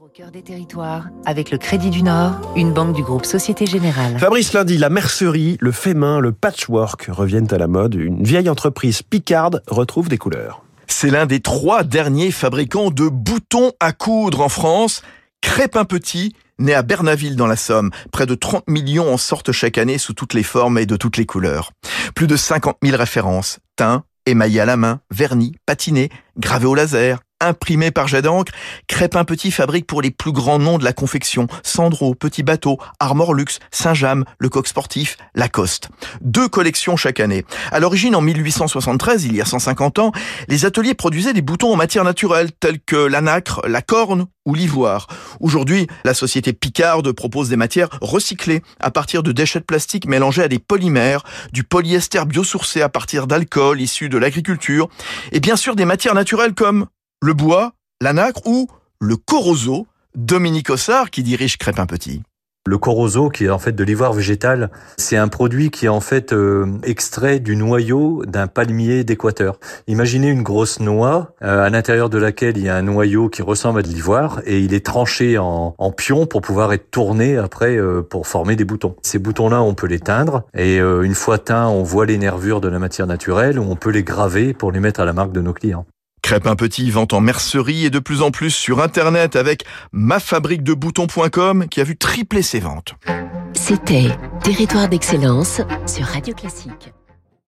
Au cœur des territoires, avec le Crédit du Nord, une banque du groupe Société Générale. Fabrice Lundi, la mercerie, le fait main, le patchwork reviennent à la mode. Une vieille entreprise picarde retrouve des couleurs. C'est l'un des trois derniers fabricants de boutons à coudre en France. Crépin Petit, né à Bernaville dans la Somme. Près de 30 millions en sortent chaque année sous toutes les formes et de toutes les couleurs. Plus de 50 000 références. Teints, émaillés à la main, vernis, patinés, gravés au laser, imprimé par jet d'encre, Crépin Petit fabrique pour les plus grands noms de la confection, Sandro, Petit Bateau, Armor Luxe, Saint-James, Le Coq Sportif, Lacoste. Deux collections chaque année. À l'origine, en 1873, il y a 150 ans, les ateliers produisaient des boutons en matière naturelle, tels que la nacre, la corne ou l'ivoire. Aujourd'hui, la société Picard propose des matières recyclées à partir de déchets de plastique mélangés à des polymères, du polyester biosourcé à partir d'alcool issu de l'agriculture, et bien sûr des matières naturelles comme le bois, la nacre ou le corozo, Dominique Ossard qui dirige Crépin Petit. Le corozo, qui est en fait de l'ivoire végétal, c'est un produit qui est en fait euh, extrait du noyau d'un palmier d'Équateur. Imaginez une grosse noix euh, à l'intérieur de laquelle il y a un noyau qui ressemble à de l'ivoire et il est tranché en, en pion pour pouvoir être tourné après euh, pour former des boutons. Ces boutons-là, on peut les teindre et une fois teints, on voit les nervures de la matière naturelle ou on peut les graver pour les mettre à la marque de nos clients. Crépin Petit vente en mercerie et de plus en plus sur Internet avec mafabriquedeboutons.com qui a vu tripler ses ventes. C'était Territoire d'excellence sur Radio Classique.